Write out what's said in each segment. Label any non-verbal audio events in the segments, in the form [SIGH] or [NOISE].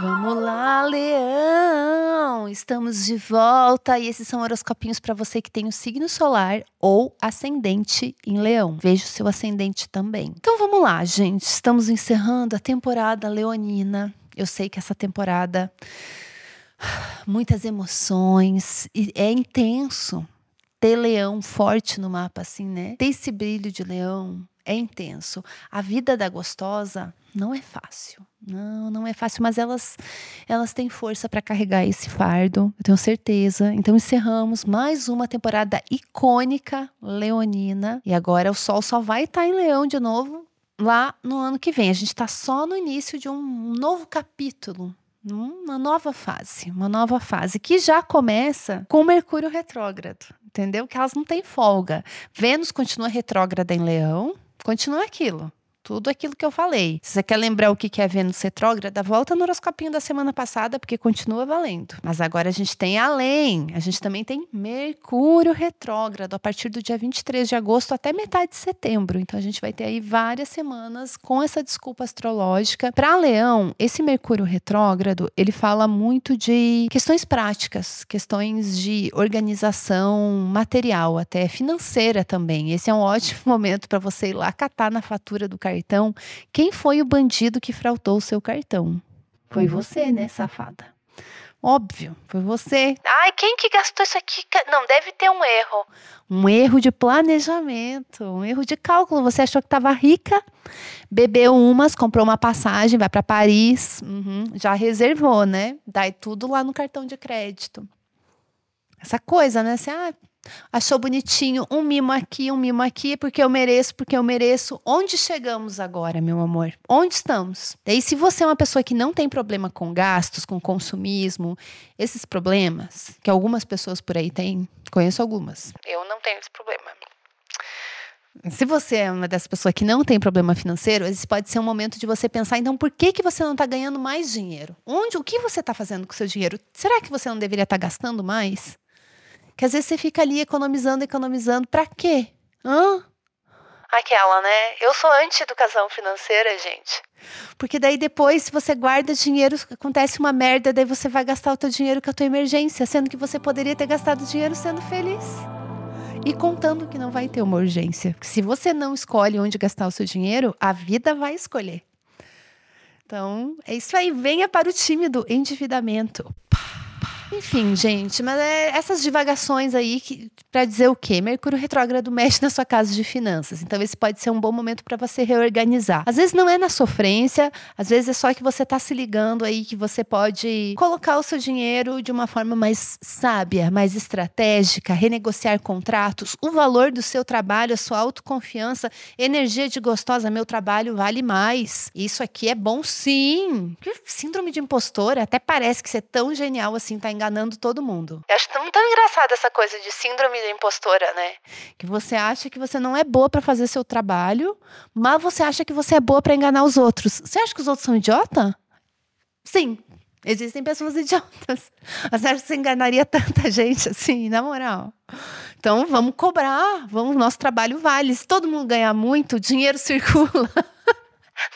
Vamos lá, Leão! Estamos de volta e esses são horoscopinhos para você que tem o signo solar ou ascendente em Leão. Veja o seu ascendente também. Então vamos lá, gente. Estamos encerrando a temporada leonina. Eu sei que essa temporada [SIGHS] muitas emoções é intenso ter leão forte no mapa assim, né? Ter esse brilho de leão é intenso. A vida da gostosa não é fácil. Não, não é fácil, mas elas elas têm força para carregar esse fardo, eu tenho certeza. Então encerramos mais uma temporada icônica leonina e agora o sol só vai estar tá em Leão de novo lá no ano que vem. A gente está só no início de um novo capítulo uma nova fase, uma nova fase que já começa com Mercúrio retrógrado, entendeu? Que elas não têm folga. Vênus continua retrógrada em Leão, continua aquilo. Tudo aquilo que eu falei. Se você quer lembrar o que é Vênus retrógrada, volta no horoscopinho da semana passada, porque continua valendo. Mas agora a gente tem além, a gente também tem Mercúrio retrógrado a partir do dia 23 de agosto até metade de setembro. Então a gente vai ter aí várias semanas com essa desculpa astrológica. Para Leão, esse Mercúrio retrógrado, ele fala muito de questões práticas, questões de organização material, até financeira também. Esse é um ótimo [LAUGHS] momento para você ir lá catar na fatura do cartão cartão, quem foi o bandido que frautou o seu cartão? Foi você, né, safada? Óbvio, foi você. Ai, quem que gastou isso aqui? Não, deve ter um erro. Um erro de planejamento, um erro de cálculo. Você achou que estava rica, bebeu umas, comprou uma passagem, vai para Paris, uhum, já reservou, né? Daí tudo lá no cartão de crédito. Essa coisa, né? Assim, ah, Achou bonitinho um mimo aqui, um mimo aqui, porque eu mereço, porque eu mereço. Onde chegamos agora, meu amor? Onde estamos? Daí, se você é uma pessoa que não tem problema com gastos, com consumismo, esses problemas, que algumas pessoas por aí têm, conheço algumas. Eu não tenho esse problema. Se você é uma dessas pessoas que não tem problema financeiro, esse pode ser um momento de você pensar, então, por que, que você não está ganhando mais dinheiro? Onde, o que você está fazendo com o seu dinheiro? Será que você não deveria estar tá gastando mais? Que às vezes você fica ali economizando, economizando. Pra quê? Hã? Aquela, né? Eu sou anti-educação financeira, gente. Porque daí depois, se você guarda dinheiro, acontece uma merda, daí você vai gastar o teu dinheiro com a tua emergência, sendo que você poderia ter gastado dinheiro sendo feliz. E contando que não vai ter uma urgência. Porque se você não escolhe onde gastar o seu dinheiro, a vida vai escolher. Então, é isso aí. Venha para o time do endividamento. Enfim, gente, mas é essas divagações aí que para dizer o quê? Mercúrio retrógrado mexe na sua casa de finanças. Então esse pode ser um bom momento para você reorganizar. Às vezes não é na sofrência, às vezes é só que você tá se ligando aí que você pode colocar o seu dinheiro de uma forma mais sábia, mais estratégica, renegociar contratos, o valor do seu trabalho, a sua autoconfiança, energia de gostosa, meu trabalho vale mais. Isso aqui é bom sim. Síndrome de impostora, até parece que você é tão genial assim, tá todo mundo. Eu acho tão, tão engraçado essa coisa de síndrome da impostora, né? Que você acha que você não é boa para fazer seu trabalho, mas você acha que você é boa para enganar os outros. Você acha que os outros são idiota? Sim, Existem pessoas [LAUGHS] idiotas. Mas acha que você enganaria tanta gente assim, na moral? Então vamos cobrar, vamos, nosso trabalho vale. Se todo mundo ganhar muito, o dinheiro [LAUGHS] circula.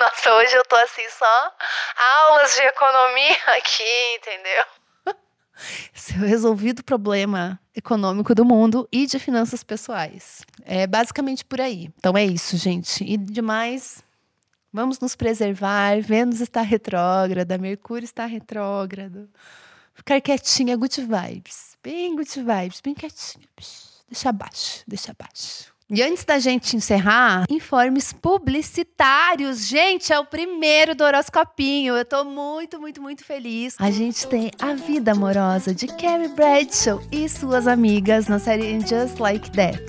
Nossa, hoje eu tô assim só aulas de economia aqui, entendeu? [LAUGHS] resolvido problema econômico do mundo e de finanças pessoais. É basicamente por aí. Então é isso, gente. E demais, vamos nos preservar. Vênus está retrógrada, Mercúrio está retrógrado. Ficar quietinha, good vibes. Bem good vibes, bem quietinha. Deixa abaixo, deixa abaixo. E antes da gente encerrar, informes publicitários. Gente, é o primeiro do horoscopinho. Eu tô muito, muito, muito feliz. A gente tem A Vida Amorosa de Carrie Bradshaw e suas amigas na série Just Like That.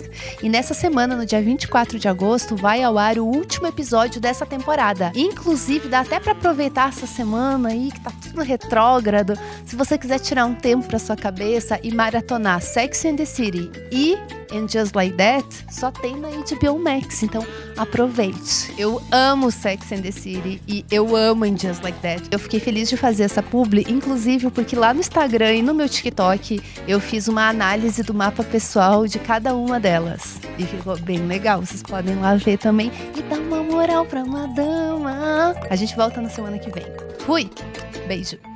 E nessa semana, no dia 24 de agosto, vai ao ar o último episódio dessa temporada. Inclusive, dá até para aproveitar essa semana aí que tá tudo retrógrado. Se você quiser tirar um tempo para sua cabeça e maratonar Sex and the City e And Just Like That, só tem na HBO Max, então aproveite. Eu amo Sex and the City e eu amo In Just Like That. Eu fiquei feliz de fazer essa publi, inclusive porque lá no Instagram e no meu TikTok eu fiz uma análise do mapa pessoal de cada uma delas. E ficou bem legal, vocês podem lá ver também e dar uma moral pra uma dama. A gente volta na semana que vem. Fui! Beijo!